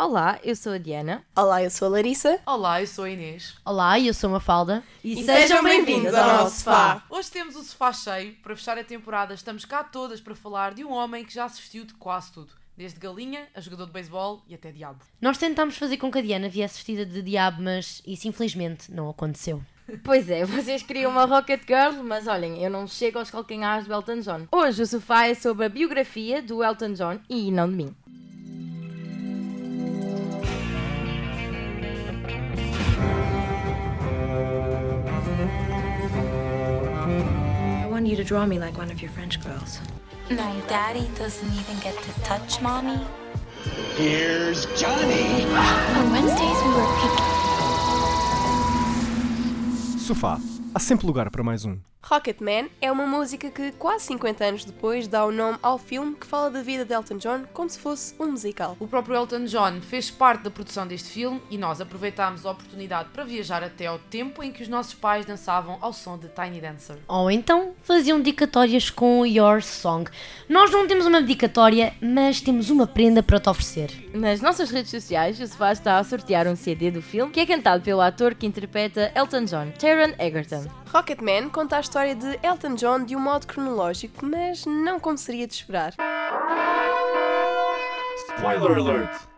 Olá, eu sou a Diana. Olá, eu sou a Larissa. Olá, eu sou a Inês. Olá, eu sou a Mafalda. E, e sejam bem-vindos ao nosso sofá. Hoje temos o sofá cheio. Para fechar a temporada, estamos cá todas para falar de um homem que já se vestiu de quase tudo. Desde galinha, a jogador de beisebol e até diabo. Nós tentámos fazer com que a Diana viesse vestida de diabo, mas isso infelizmente não aconteceu. Pois é, vocês queriam uma Rocket Girl, mas olhem, eu não chego aos calcanhares do Elton John. Hoje o sofá é sobre a biografia do Elton John e não de mim. You to draw me like one of your French girls. My daddy doesn't even get to touch mommy. Here's Johnny. On Wednesdays we were picking. Sofá. Há sempre lugar para mais um. Rocketman é uma música que, quase 50 anos depois, dá o nome ao filme que fala da vida de Elton John como se fosse um musical. O próprio Elton John fez parte da produção deste filme e nós aproveitámos a oportunidade para viajar até ao tempo em que os nossos pais dançavam ao som de Tiny Dancer. Ou então faziam dedicatórias com Your Song. Nós não temos uma dedicatória, mas temos uma prenda para te oferecer. Nas nossas redes sociais, o Sofá está a sortear um CD do filme que é cantado pelo ator que interpreta Elton John, Taron Egerton. Rocketman conta a história de Elton John de um modo cronológico, mas não como seria de esperar. Spoiler alert!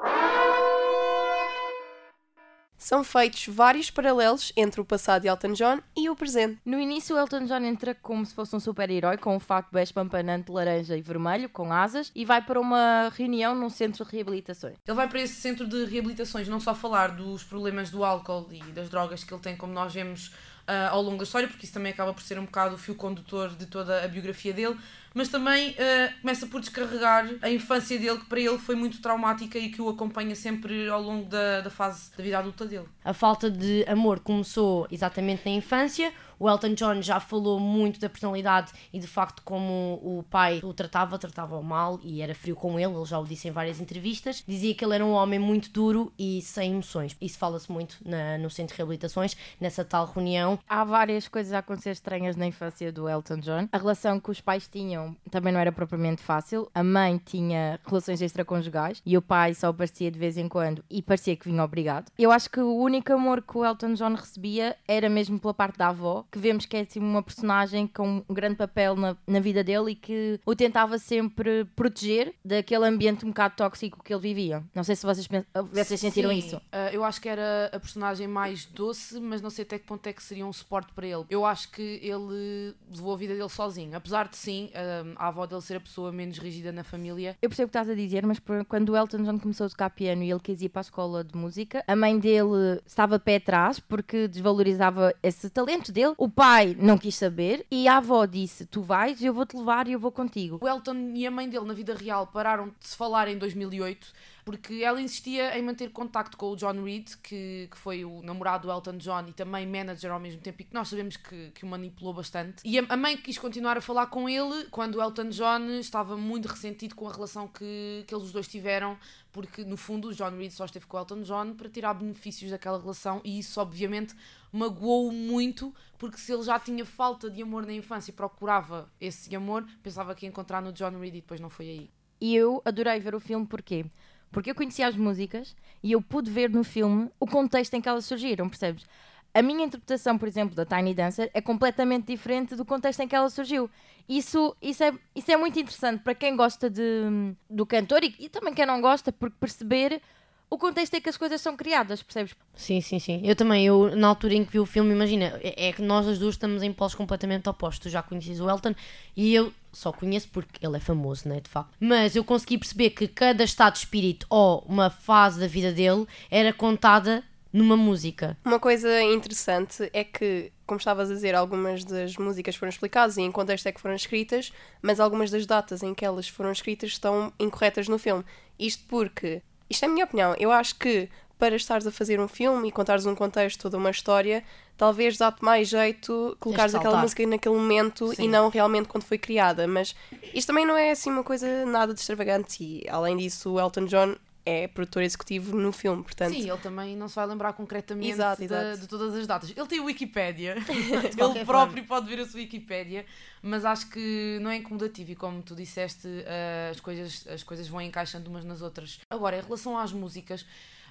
São feitos vários paralelos entre o passado de Elton John e o presente. No início, Elton John entra como se fosse um super-herói com um fato bege pampanante laranja e vermelho, com asas, e vai para uma reunião num centro de reabilitações. Ele vai para esse centro de reabilitações não só falar dos problemas do álcool e das drogas que ele tem, como nós vemos uh, ao longo da história, porque isso também acaba por ser um bocado o fio condutor de toda a biografia dele, mas também uh, começa por descarregar a infância dele, que para ele foi muito traumática e que o acompanha sempre ao longo da, da fase da vida adulta dele. A falta de amor começou exatamente na infância. O Elton John já falou muito da personalidade e de facto como o pai o tratava, tratava-o mal e era frio com ele, ele já o disse em várias entrevistas. Dizia que ele era um homem muito duro e sem emoções. Isso fala-se muito na, no centro de reabilitações, nessa tal reunião. Há várias coisas a acontecer estranhas na infância do Elton John. A relação que os pais tinham também não era propriamente fácil. A mãe tinha relações extraconjugais e o pai só aparecia de vez em quando e parecia que vinha obrigado. Eu acho que o único amor que o Elton John recebia era mesmo pela parte da avó, que vemos que é assim, uma personagem com um grande papel na, na vida dele e que o tentava sempre proteger daquele ambiente um bocado tóxico que ele vivia. Não sei se vocês, vocês sentiram Sim, isso. Uh, eu acho que era a personagem mais doce, mas não sei até que ponto é que seria um suporte para ele. Eu acho que ele levou a vida dele sozinho. Apesar de sim, uh, a avó dele ser a pessoa menos rígida na família. Eu percebo o que estás a dizer, mas quando o Elton John começou a tocar piano e ele quis ir para a escola de música, a mãe dele estava pé atrás porque desvalorizava esse talento dele. O pai não quis saber e a avó disse: Tu vais, eu vou-te levar e eu vou contigo. O Elton e a mãe dele, na vida real, pararam de se falar em 2008 porque ela insistia em manter contacto com o John Reed, que, que foi o namorado do Elton John e também manager ao mesmo tempo, e que nós sabemos que, que o manipulou bastante. E a, a mãe quis continuar a falar com ele quando o Elton John estava muito ressentido com a relação que, que eles os dois tiveram, porque no fundo o John Reed só esteve com o Elton John para tirar benefícios daquela relação, e isso obviamente magoou-o muito, porque se ele já tinha falta de amor na infância e procurava esse amor, pensava que ia encontrar no John Reed e depois não foi aí. E eu adorei ver o filme porquê? Porque eu conhecia as músicas e eu pude ver no filme o contexto em que elas surgiram, percebes? A minha interpretação, por exemplo, da Tiny Dancer é completamente diferente do contexto em que ela surgiu. Isso, isso, é, isso é muito interessante para quem gosta de, do cantor e, e também quem não gosta, porque perceber o contexto em que as coisas são criadas, percebes? Sim, sim, sim. Eu também, eu, na altura em que vi o filme, imagina, é, é que nós as duas estamos em polos completamente opostos. Tu já conheces o Elton e eu só conheço porque ele é famoso, né, de facto. Mas eu consegui perceber que cada estado de espírito ou uma fase da vida dele era contada numa música. Uma coisa interessante é que, como estavas a dizer, algumas das músicas foram explicadas e em contexto é que foram escritas, mas algumas das datas em que elas foram escritas estão incorretas no filme. Isto porque isto é a minha opinião. Eu acho que para estares a fazer um filme e contares um contexto, toda uma história, talvez dá-te mais jeito colocares aquela música naquele momento Sim. e não realmente quando foi criada. Mas isto também não é assim uma coisa nada de extravagante e além disso o Elton John é produtor executivo no filme, portanto... Sim, ele também não se vai lembrar concretamente Exato, da- exato. de todas as datas. Ele tem Wikipédia, ele próprio pode ver a sua Wikipédia, mas acho que não é incomodativo e como tu disseste, eh, as, coisas, as coisas vão encaixando umas nas outras. Agora, em relação às músicas,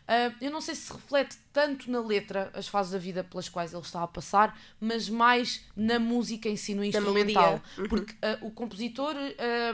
eh, eu não sei se reflete tanto na letra as fases da vida pelas quais ele está a passar, mas mais na música em si, no instrumental. Uhum. Porque eh, o compositor eh,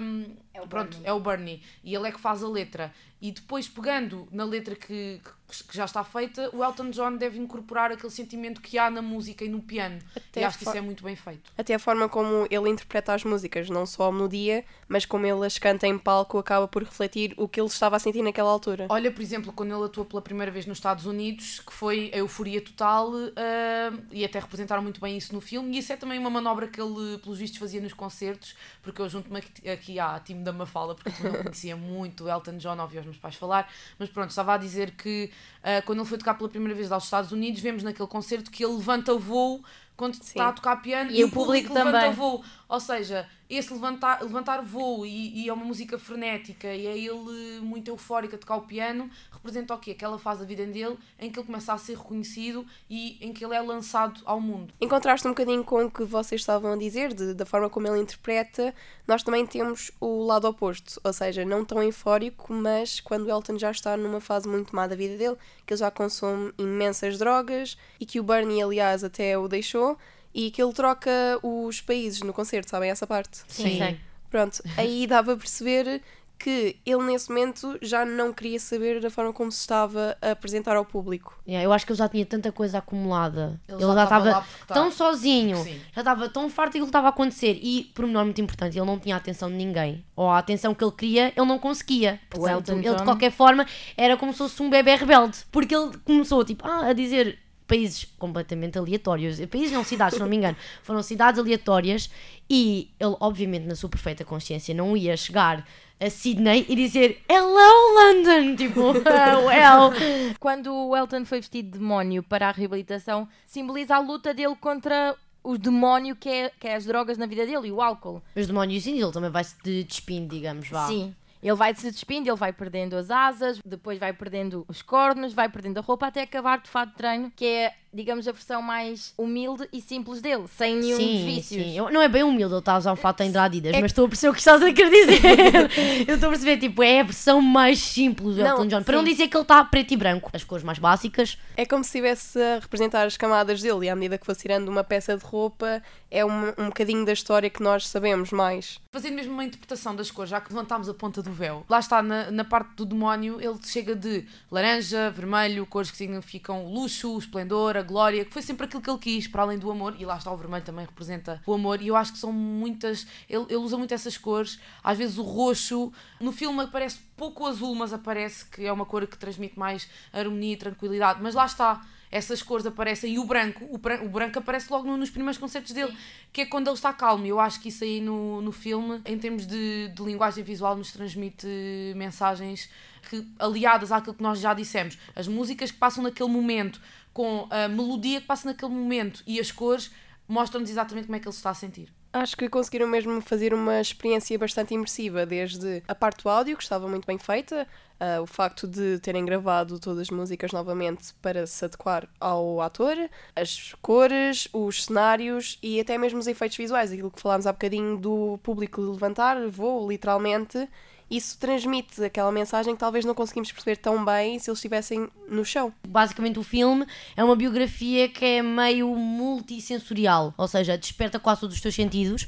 pronto, é o Bernie e ele é que faz a letra. E depois, pegando na letra que, que- que já está feita, o Elton John deve incorporar aquele sentimento que há na música e no piano. Até e acho que isso é muito bem feito. Até a forma como ele interpreta as músicas, não só a melodia, mas como ele as canta em palco, acaba por refletir o que ele estava a sentir naquela altura. Olha, por exemplo, quando ele atuou pela primeira vez nos Estados Unidos, que foi a euforia total, ah, e até representaram muito bem isso no filme, e isso é também uma manobra que ele, pelos vistos, fazia nos concertos, porque eu junto-me aqui, aqui à time da Mafala, porque eu não conhecia muito o Elton John, ouvi os meus pais falar, mas pronto, estava a dizer que ah, quando ele foi tocar pela primeira vez aos Estados Unidos, vemos naquele concerto que ele levanta voo quando está a tocar piano E o público levanta também. voo. Ou seja, esse levantar, levantar voo e, e é uma música frenética e é ele muito eufórico a tocar o piano, representa o quê? Aquela fase da vida dele em que ele começa a ser reconhecido e em que ele é lançado ao mundo. Em contraste um bocadinho com o que vocês estavam a dizer, de- da forma como ele interpreta, nós também temos o lado oposto, ou seja, não tão eufórico, mas quando Elton já está numa fase muito má da vida dele, que ele já consome imensas drogas e que o Bernie, aliás, até o deixou, e que ele troca os países no concerto, sabem essa parte? Sim, sei. Pronto, aí dava a perceber que ele nesse momento já não queria saber da forma como se estava a apresentar ao público. Yeah, eu acho que ele já tinha tanta coisa acumulada. Ele Ele, já já estava porque tá- tão sozinho, Sim. já estava tão farto que estava a acontecer. E, por menor muito importante, ele não tinha a atenção de ninguém. Ou a atenção que ele queria, ele não conseguia. Portanto, ele, de qualquer forma, era como se fosse um bebê rebelde. Porque ele começou tipo, ah, a dizer países completamente aleatórios. Países não cidades, se não me engano. Foram cidades aleatórias. E ele, obviamente, na sua perfeita consciência, não ia chegar a Sydney e dizer Hello London! Tipo, "Oh, well. Quando o Elton foi vestido de demónio para a reabilitação, simboliza a luta dele contra o demónio que é, que é as drogas na vida dele e o álcool. Os demónios ele também vai se de- despindo, digamos, vá. Sim. Ele vai se despindo, ele vai perdendo as asas, depois vai perdendo os cornos, vai perdendo a roupa até acabar de fato de treino, que é, digamos, a versão mais humilde e simples dele, sem nenhum Sim, vícios. sim. Eu- não é bem humilde ele está a usar o fato em da Adidas, É mas estou a perceber o que estás a querer dizer. eu estou a perceber, tipo, é a versão mais simples do Não, Elton John. Para não dizer que ele está preto e branco. As cores mais básicas. É como se estivesse a representar as camadas dele e à medida que fosse tirando uma peça de roupa é um, um bocadinho da história que nós sabemos mais. Fazendo mesmo uma interpretação das cores, já que levantámos a ponta do véu. Lá está, na, na parte do demónio, ele chega de laranja, vermelho, cores que significam luxo, esplendor, glória, que foi sempre aquilo que ele quis, para além do amor. E lá está, o vermelho também representa o amor. E eu acho que são muitas. Ele, ele usa muito essas cores. Às vezes o roxo. No filme aparece pouco azul, mas aparece que é uma cor que transmite mais harmonia e tranquilidade. Mas lá está. Essas cores aparecem e o branco, o branco, o branco aparece logo no- nos primeiros concertos dele, que é quando ele está calmo. Eu acho que isso aí no, no filme, em termos de, de linguagem visual, nos transmite mensagens que, aliadas àquilo que nós já dissemos. As músicas que passam naquele momento, com a melodia que passa naquele momento e as cores, mostram-nos exatamente como é que ele se está a sentir. Acho que conseguiram mesmo fazer uma experiência bastante imersiva, desde a parte do áudio, que estava muito bem feita, ah, o facto de terem gravado todas as músicas novamente para se adequar ao ator, as cores, os cenários e até mesmo os efeitos visuais, aquilo que falámos há bocadinho do público levantar voo, literalmente. Isso transmite aquela mensagem que talvez não conseguimos perceber tão bem se eles estivessem no chão. Basicamente, o filme é uma biografia que é meio multissensorial. Ou seja, desperta quase todos os teus sentidos.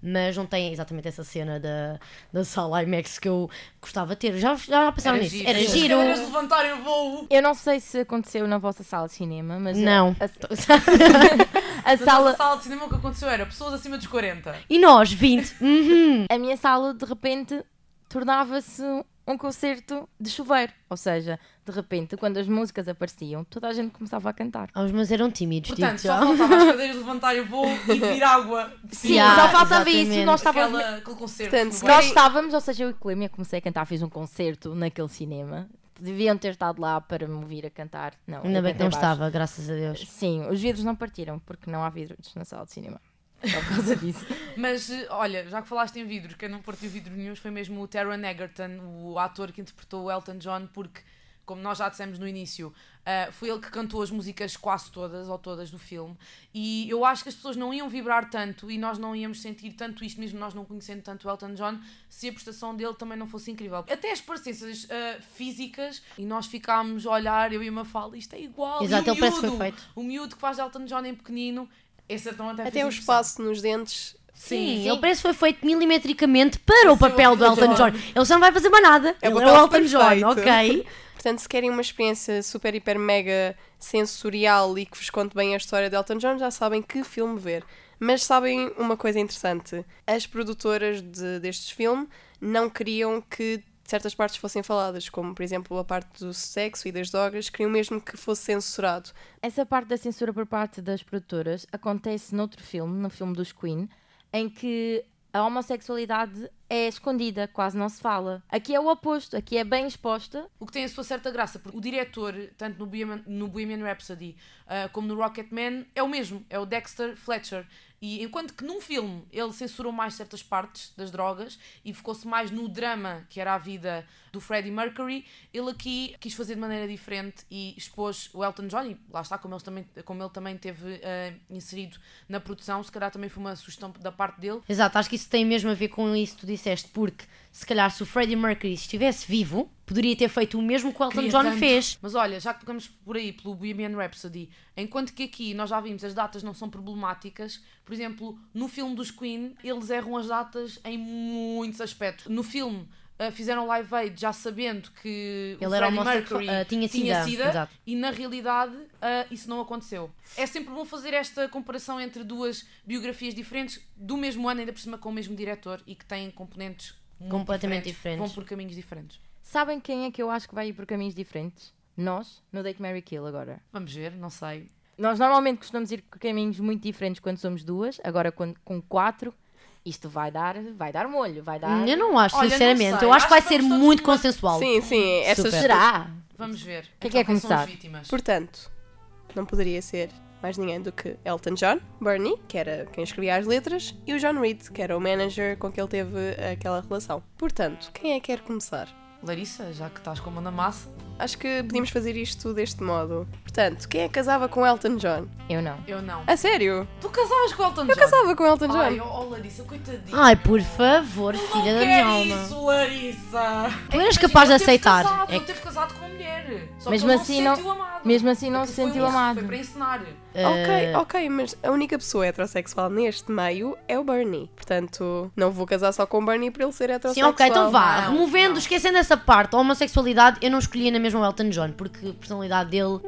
Mas não tem exatamente essa cena da, da sala IMAX que eu gostava de ter. Já, já pensaram Era nisso? giro. Era as giro. cadeiras levantarem o voo. Eu não sei se aconteceu na vossa sala de cinema, mas a- Não. a, Na a sala, sala de cinema o que aconteceu era pessoas acima dos 40. E nós, 20. Uhum. a minha sala de repente tornava-se um concerto de chuveiro, ou seja, de repente quando as músicas apareciam, toda a gente começava a cantar. Ah, os meus eram tímidos. Portanto, digo só já. faltava as cadeiras levantarem o voo e vir água. Sim, Yeah, só faltava exatamente. isso, nós estávamos Aquela, aquele concerto. Portanto. Nós estávamos, ou seja, eu e Clemia comecei a cantar, fiz um concerto naquele cinema. Deviam ter estado lá para me ouvir a cantar. Não, Ainda bem que não baixo. estava, graças a Deus. Sim, os vidros não partiram, porque não há vidros na sala de cinema. Só por causa disso. Mas eh, olha, já que falaste em vidros, quem não partiu vidro nenhum foi mesmo o Taron Egerton, o ator que interpretou o Elton John, porque, como nós já dissemos no início, ah, foi ele que cantou as músicas quase todas ou todas do filme. E eu acho que as pessoas não iam vibrar tanto e nós não íamos sentir tanto isto, mesmo nós não conhecendo tanto o Elton John, se a prestação dele também não fosse incrível. Até as parecenças ah, físicas, e nós ficámos a olhar, eu e uma fala, isto é igual. Exato, o ele parece que foi miúdo, feito. O miúdo que faz Elton John em pequenino, esse até, o espaço nos dentes. Sim, sim. ele parece que foi feito milimetricamente para o papel do Elton John. Ele já não vai fazer mais nada. É o ele é papel o Elton John, ok? Portanto, se querem uma experiência super, hiper, mega sensorial e que vos conte bem a história de Elton John, já sabem que filme ver. Mas sabem uma coisa interessante: as produtoras de, destes filmes não queriam que certas partes fossem faladas, como por exemplo a parte do sexo e das drogas, queriam mesmo que fosse censurado. Essa parte da censura por parte das produtoras acontece noutro filme, no filme dos Queen, em que a homossexualidade é escondida, quase não se fala. Aqui é o oposto, aqui é bem exposta. O que tem a sua certa graça, porque o diretor, tanto no Bohemian, no Bohemian Rhapsody ah, como no Rocketman, é o mesmo, é o Dexter Fletcher. E enquanto que num filme ele censurou mais certas partes das drogas e focou-se mais no drama que era a vida do Freddie Mercury, ele aqui quis fazer de maneira diferente e expôs o Elton John, e lá está, como ele também, como ele também teve ah, inserido na produção, se calhar também foi uma sugestão da parte dele. Exato, acho que isso tem mesmo a ver com isso que tu disseste, porque se calhar se o Freddie Mercury estivesse vivo, poderia ter feito o mesmo que o Elton Queria John tanto. fez. Mas olha, já que pegamos por aí pelo Bohemian Rhapsody, enquanto que aqui nós já vimos as datas não são problemáticas, por exemplo, no filme dos Queen, eles erram as datas em muitos aspectos. No filme ah, fizeram live aid já sabendo que o Ele era Freddie homossexual- Mercury ah, tinha sida, sida, exato. e na realidade ah, isso não aconteceu. É sempre bom fazer esta comparação entre duas biografias diferentes do mesmo ano, ainda por cima com o mesmo diretor e que têm componentes Completamente diferentes. Vão por caminhos diferentes. Sabem quem é que eu acho que vai ir por caminhos diferentes? Nós, no Date Mary Kill agora. Vamos ver, não sei. Nós normalmente costumamos ir por caminhos muito diferentes quando somos duas, agora quando, com quatro, isto vai dar, vai dar molho, vai dar. Eu não acho, Olha, não sinceramente. sei, eu acho que vai acho que ser vamos todos muito numa- consensual. Sim, sim, essas. Será? Vamos ver. Quem quer Então, são as começar? vítimas? Portanto, não poderia ser mais ninguém do que Elton John, Bernie, que era quem escrevia as letras, e o John Reed, que era o manager com que ele teve aquela relação. Portanto, quem é que quer começar? Larissa, já que estás com a mão na massa, Acho que podíamos fazer isto deste modo. Portanto, quem é que casava com Elton John? Eu não. eu não. A sério? Tu casavas com o Elton John? Eu casava com Elton John. Ai, oh, oh, Larissa, coitadinha. Ai, por favor, não filha da minha alma. isso, Larissa. Tu eras Imagina, capaz de aceitar. Casado, É que- teve casado com uma mulher. Só Mesmo que assim não não- se sentiu amado. Mesmo assim não se foi sentiu um- amado. Foi para ensinar. Ok, ok, mas a única pessoa heterossexual neste meio é o Bernie. Portanto, não vou casar só com o Bernie por ele ser Sim, heterossexual. ok, então vá. Não, Removendo, não. esquecendo essa parte, a homossexualidade, eu não escolhia na mesma o Elton John, porque a personalidade dele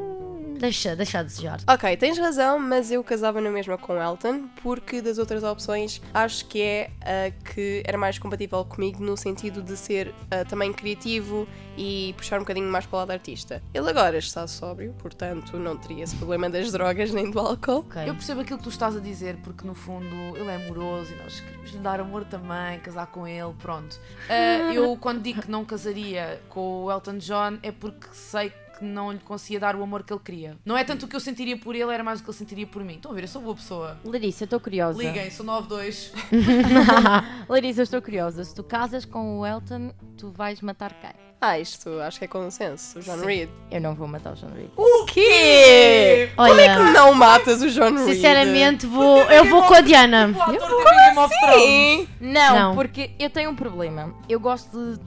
deixa, deixa a desejar. Ok, tens razão, mas eu casava na mesma com Elton, porque das outras opções acho que é a que era mais compatível comigo no sentido de ser ah, também criativo e puxar um bocadinho mais para o lado artista. Ele agora está sóbrio, portanto não teria esse problema das drogas nem do álcool. Ok. Eu percebo aquilo que tu estás a dizer, porque no fundo ele é amoroso e nós queremos lhe dar amor também, casar com ele, pronto. Ah, eu quando digo que não casaria com o Elton John é porque sei que não lhe conseguia dar o amor que ele queria. Não é tanto o que eu sentiria por ele, era mais o que ele sentiria por mim. Estão a ver, eu sou boa pessoa. Larissa, eu estou curiosa. Liguem, sou 92. Larissa, eu estou curiosa. Se tu casas com o Elton, tu vais matar quem? Ah, isto acho que é consenso, o John Sim. Reed. Eu não vou matar o John Reed. O quê? Como é que Olha, não matas o John Reed? sinceramente, vou, eu vou com a Diana. O ator teve Game of Thrones. Sim. Não, Não. porque eu tenho um problema. Eu gosto de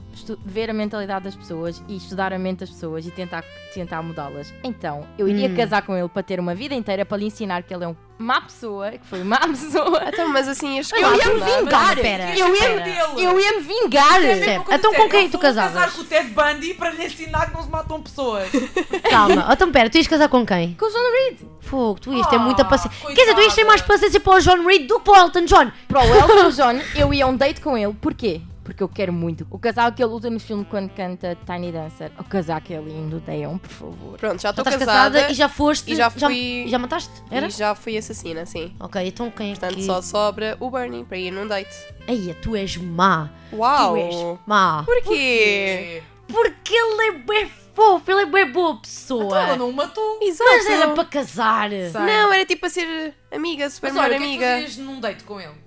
ver a mentalidade das pessoas e estudar a mente das pessoas e tentar, tentar mudá-las. Então, eu iria Hum. casar com ele para ter uma vida inteira para lhe ensinar que ele é um má pessoa, que foi má pessoa. Então, mas assim, este Eu ia me quatro, vingar! espera, eu, espera. ia, eu ia me vingar! É Então com quem eu tu casavas? casar com o Ted Bundy para lhe ensinar que não se matam pessoas. Calma, então pera, tu ias casar com quem? Com o John Reed! Fogo, tu ias ter Ah, muita paciência. Quer dizer, tu ias ter mais paciência para o John Reed do que para o Elton John. Para o Elton John, eu ia a um date com ele. Porquê? Porque eu quero muito. O casaco que ele usa no filme quando canta Tiny Dancer. O casaco é lindo, Deon, por favor. Pronto, já Já estou casada, casada e já foste. e já fui- Já, mataste? Era? e já fui assassina, sim. Ok, então quem é Portanto, que. só sobra o Bernie para ir num date. Eia, tu és má. Uau! Tu és má. Porquê? Porque ele é bem fofo, ele é bem boa pessoa. Então ela não o matou. Exato. Mas era para casar. Não, era tipo a ser amiga, super Mas melhor olha, o que é que amiga. fazias num date com ele?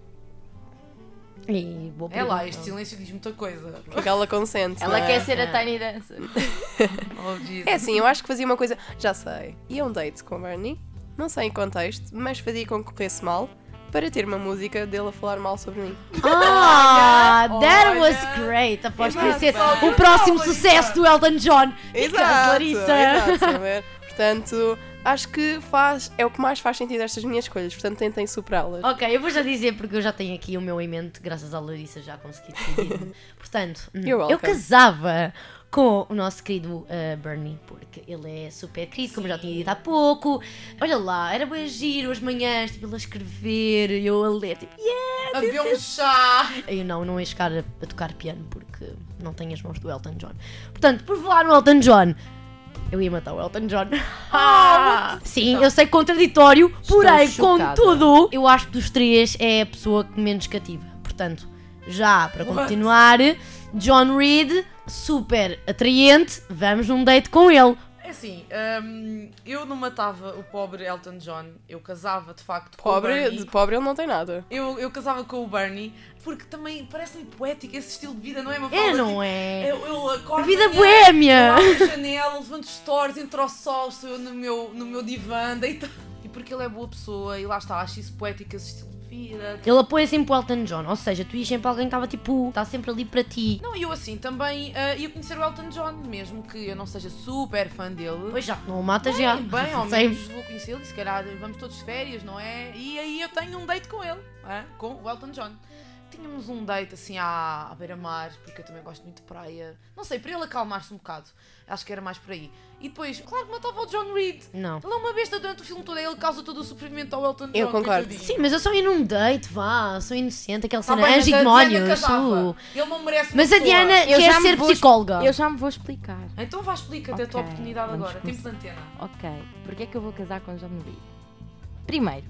Boa É lá, este silêncio diz muita coisa. Porque ela consente. Ela é? quer ser a Tiny Dancer. Oh, Jesus. É assim, eu acho que fazia uma coisa. Já sei. Ia um date com o Bernie, não sei em contexto, mas fazia com que corresse mal para ter uma música dele a falar mal sobre mim. Ah, that Olha. was great. Aposto que ia ser Exato. o próximo sucesso do Elton John. Exato, Larissa. exato? Portanto, acho que faz, é o que mais faz sentido estas minhas escolhas, portanto tentem superá-las. Ok, eu vou já dizer porque eu já tenho aqui o meu em mente, graças à Larissa já consegui decidir. Portanto, hum, eu casava com o nosso querido uh, Bernie, porque ele é super querido, como eu já tinha dito há pouco. Olha lá, era bem giro as manhãs, tipo, ele a escrever, eu a ler, tipo, yeah! A beber um chá. Eu não, não ia chegar a, a tocar piano porque não tenho as mãos do Elton John. Portanto, por falar no Elton John, eu ia matar o Elton John. Ah, Sim, eu sei contraditório, porém, chocada. contudo, eu acho que dos três é a pessoa que menos cativa. Portanto, já para continuar, John Reed, super atraente, vamos num date com ele. Assim, hum, eu não matava o pobre Elton John, eu casava de facto com o Pobre, Bernie. de pobre ele não tem nada. Eu, eu casava com o Bernie porque também parece-me poético esse estilo de vida, não é? Uma É, não é? Eu, eu acordo A vida boémia. Eu a janela, levanto stories, entro ao sol, estou eu no meu, no meu divã, deito. E porque ele é boa pessoa e lá está, acho isso poético, esse estilo Ele apoia sempre o Elton John, ou seja, tu ias sempre alguém que estava tipo, está sempre ali para ti. Não, eu assim também ah, ia conhecer o Elton John, mesmo que eu não seja super fã dele. Pois já, não o matas Bem, já. bem, ao menos vou conhecê-lo e se calhar vamos todos de férias, não é? E aí eu tenho um date com ele, é? com o Elton John. Tínhamos um date assim à, à beira-mar, porque eu também gosto muito de praia. Não sei, para ele acalmar-se um bocado. Acho que era mais por aí. E depois, claro que matava o John Reed. Não. Ele é uma besta durante o filme todo, ele causa todo o sofrimento ao Elton John. Eu concordo. coitadinho. Sim, mas eu só ia num date, vá, sou inocente, aquela Tá cena, bem, anjo e mas a Diana demónios. casava. uh. Ele não merece uma Mas a. Diana Eu já quer me ser vou- psicóloga. Eu já me vou explicar. Então vá, explica-te a tua oportunidade vamos agora. Temos antena. Ok, porque é que eu vou casar com John Reed? Primeiro,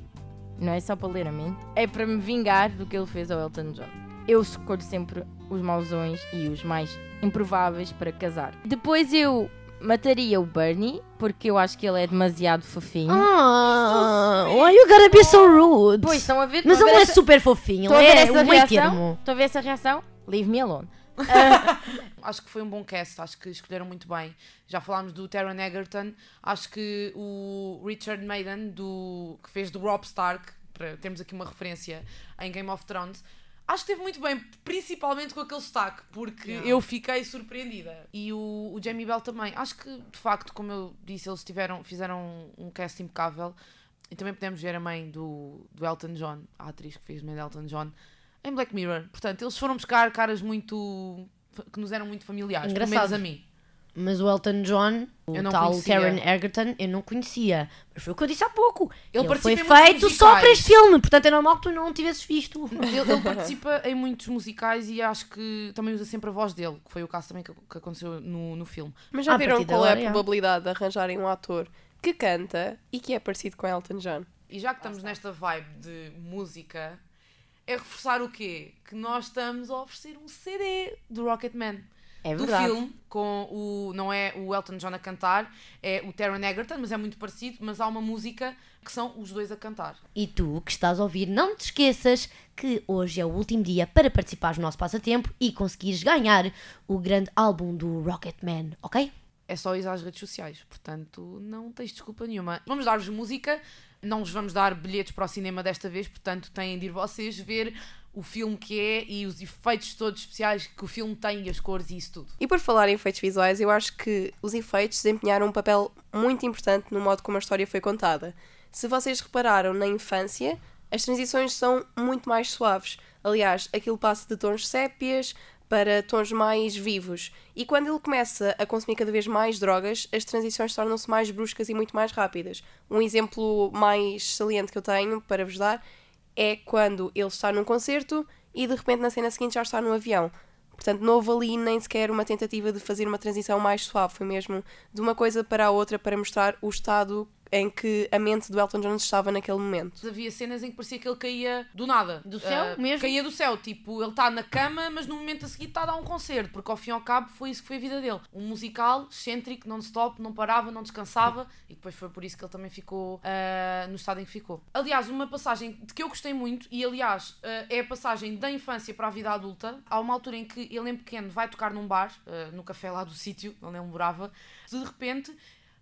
não é só para ler a mente, é para me vingar do que ele fez ao Elton John. Eu escolho sempre os mauzões e os mais improváveis para casar. Depois eu mataria o Bernie, porque eu acho que ele é demasiado fofinho. Ah, why you gotta be so rude? Pois, estão a ver? mas ele não ver é super fofinho, ele é essa um meio termo. Estão a ver essa reação? Leave me alone. Acho que foi um bom cast, acho que escolheram muito bem. Já falámos do Taron Egerton, acho que o Richard Maiden, do, que fez do Rob Stark, para termos aqui uma referência em Game of Thrones, acho que esteve muito bem, principalmente com aquele sotaque, porque eu fiquei surpreendida. E o, o Jamie Bell também. Acho que, de facto, como eu disse, eles tiveram, fizeram um cast impecável. E também podemos ver a mãe do, do Elton John, a atriz que fez mãe de Elton John, em Black Mirror. Portanto, eles foram buscar caras muito. que nos eram muito familiares, pelo menos Engraçado. a mim. Mas o Elton John, o Eu não tal conhecia. Taron Egerton, eu não conhecia. Mas foi o que eu disse há pouco. Ele Ele, participa foi feito só para este filme, portanto é normal que tu não tivesses visto. Ele, ele participa em muitos musicais e acho que também usa sempre a voz dele, que foi o caso também que, que aconteceu no, no filme. Mas já À viram qual é a probabilidade de arranjarem um ator que canta e que é parecido com Elton John? E já que estamos nesta vibe de música, é reforçar o quê? Que nós estamos a oferecer um CD do Rocketman. É do filme, com o. Não é o Elton John a cantar, é o Taron Egerton, mas é muito parecido. Mas há uma música que são os dois a cantar. E tu que estás a ouvir, não te esqueças que hoje é o último dia para participares no nosso passatempo e conseguires ganhar o grande álbum do Rocketman, ok? É só ir às redes sociais, portanto não tens desculpa nenhuma. Vamos dar-vos música, não vos vamos dar bilhetes para o cinema desta vez, portanto têm de ir vocês ver o filme que é e os efeitos todos especiais que o filme tem e as cores e isso tudo. E por falar em efeitos visuais, eu acho que os efeitos desempenharam um papel muito importante no modo como a história foi contada. Se vocês repararam na infância, as transições são muito mais suaves. Aliás, aquilo passa de tons sépias para tons mais vivos. E quando ele começa a consumir cada vez mais drogas, as transições tornam-se mais bruscas e muito mais rápidas. Um exemplo mais saliente que eu tenho para vos dar é quando ele está num concerto e de repente na cena seguinte já está no avião. Portanto, não houve ali nem sequer uma tentativa de fazer uma transição mais suave, foi mesmo de uma coisa para a outra para mostrar o estado em que a mente do Elton John estava naquele momento. Havia cenas em que parecia que ele caía do nada. Do céu Ah, mesmo? Caía do céu. Tipo, ele está na cama, mas no momento a seguir está a dar um concerto. Porque ao fim e ao cabo foi isso que foi a vida dele. Um musical, excêntrico, non-stop, não parava, não descansava. E depois foi por isso que ele também ficou ah, no estado em que ficou. Aliás, uma passagem de que eu gostei muito, e aliás ah, é a passagem da infância para a vida adulta. Há uma altura em que ele, em pequeno, vai tocar num bar, no café lá do sítio onde ele morava. De repente,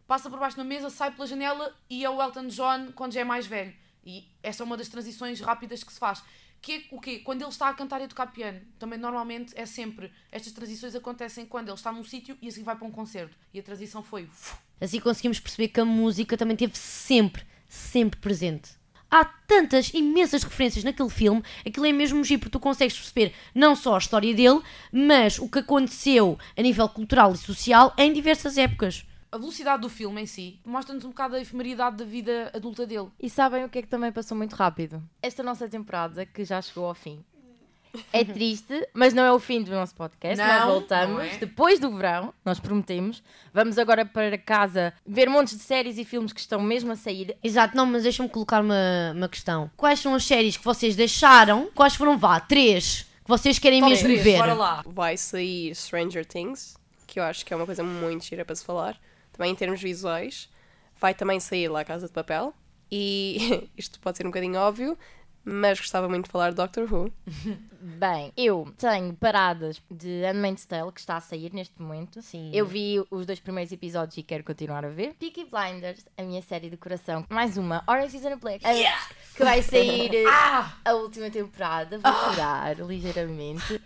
passa por baixo da mesa, sai pela janela e é o Elton John quando já é mais velho. E essa é uma das transições rápidas que se faz. Que é o quê? Quando ele está a cantar e a tocar piano. Também normalmente é sempre. Estas transições acontecem quando ele está num sítio e assim vai para um concerto. E a transição foi. Assim conseguimos perceber que a música também esteve sempre, sempre presente. Há tantas, imensas referências naquele filme, aquilo é mesmo giro, porque tu consegues perceber não só a história dele, mas o que aconteceu a nível cultural e social em diversas épocas. A velocidade do filme em si mostra-nos um bocado a efemeridade da vida adulta dele. E sabem o que é que também passou muito rápido? Esta nossa temporada, que já chegou ao fim. É triste, mas não é o fim do nosso podcast. nós Não, voltamos não é. depois do verão, nós prometemos. Vamos agora para casa ver montes de séries e filmes que estão mesmo a sair. Exato, não, mas deixa-me colocar uma, uma questão. Quais são as séries que vocês deixaram? Quais foram, vá, três, que vocês querem Top mesmo três, ver? bora lá. Vai sair Stranger Things, que eu acho que é uma coisa muito gira para se falar, também em termos visuais. Vai também sair lá a Casa de Papel. E isto pode ser um bocadinho óbvio, mas gostava muito de falar de Doctor Who. Bem, eu tenho paradas de Handmaid's Tale, que está a sair neste momento. Sim. Eu vi os dois primeiros episódios e quero continuar a ver. Peaky Blinders, a minha série de coração. Mais uma, Orange is the New Black. a- Que vai sair eh, Ah! a última temporada. Vou chorar ligeiramente.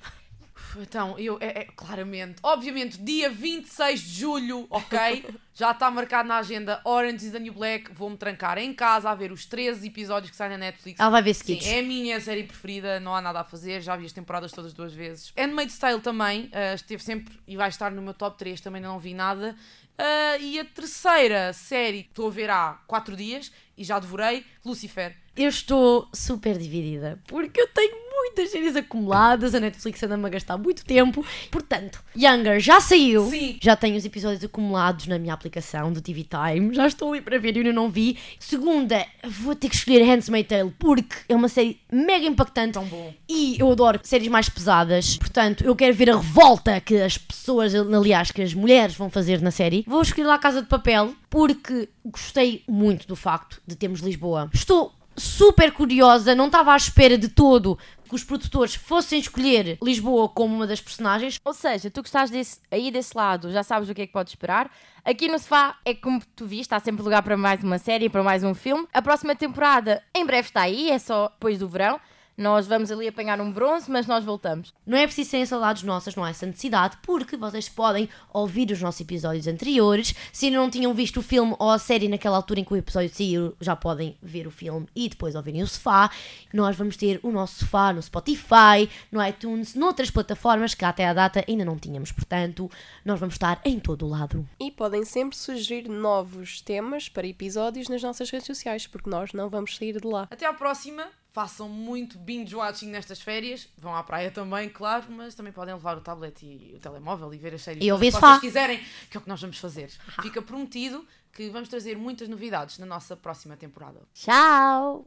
Então, eu, é, é, claramente, obviamente, dia 26 de julho, ok? Já está marcado na agenda Orange is the New Black. Vou-me trancar em casa a ver os 13 episódios que saem na Netflix. Ela vai ver Sim, seguidos. é a minha série preferida, não há nada a fazer, já vi as temporadas todas duas vezes. Handmaid's Tale também, ah, esteve sempre e vai estar no meu top 3, também não vi nada. Ah, e a terceira série que estou a ver há 4 dias e já devorei, Lucifer. Eu estou super dividida porque eu tenho muitas séries acumuladas, a Netflix anda-me a gastar muito tempo. Portanto, Younger já saiu, Sim. já tenho os episódios acumulados na minha aplicação do TV Time, já estou ali para ver e ainda não vi. Segunda, vou ter que escolher Handmaid's Tale porque é uma série mega impactante. Tão bom. E eu adoro séries mais pesadas, portanto, eu quero ver a revolta que as pessoas, aliás, que as mulheres vão fazer na série. Vou escolher lá Casa de Papel porque gostei muito do facto de termos Lisboa. Estou super curiosa, não estava à espera de todo que os produtores fossem escolher Lisboa como uma das personagens. Ou seja, tu que estás desse, aí desse lado, já sabes o que é que podes esperar. Aqui no sofá é como tu viste, há sempre lugar para mais uma série, para mais um filme. A próxima temporada em breve está aí, é só depois do verão. Nós vamos ali apanhar um bronze, mas nós voltamos. Não é preciso serem saudades nossas, não há essa necessidade, porque vocês podem ouvir os nossos episódios anteriores. Se ainda não tinham visto o filme ou a série naquela altura em que o episódio saiu, já podem ver o filme e depois ouvirem o sofá. Nós vamos ter o nosso sofá no Spotify, no iTunes, noutras plataformas que até à data ainda não tínhamos. Portanto, nós vamos estar em todo o lado. E podem sempre sugerir novos temas para episódios nas nossas redes sociais, porque nós não vamos sair de lá. Até à próxima. Façam muito binge watching nestas férias. Vão à praia também, claro, mas também podem levar o tablet e o telemóvel e ver as séries E que vocês quiserem, que é o que nós vamos fazer. Fica prometido que vamos trazer muitas novidades na nossa próxima temporada. Tchau!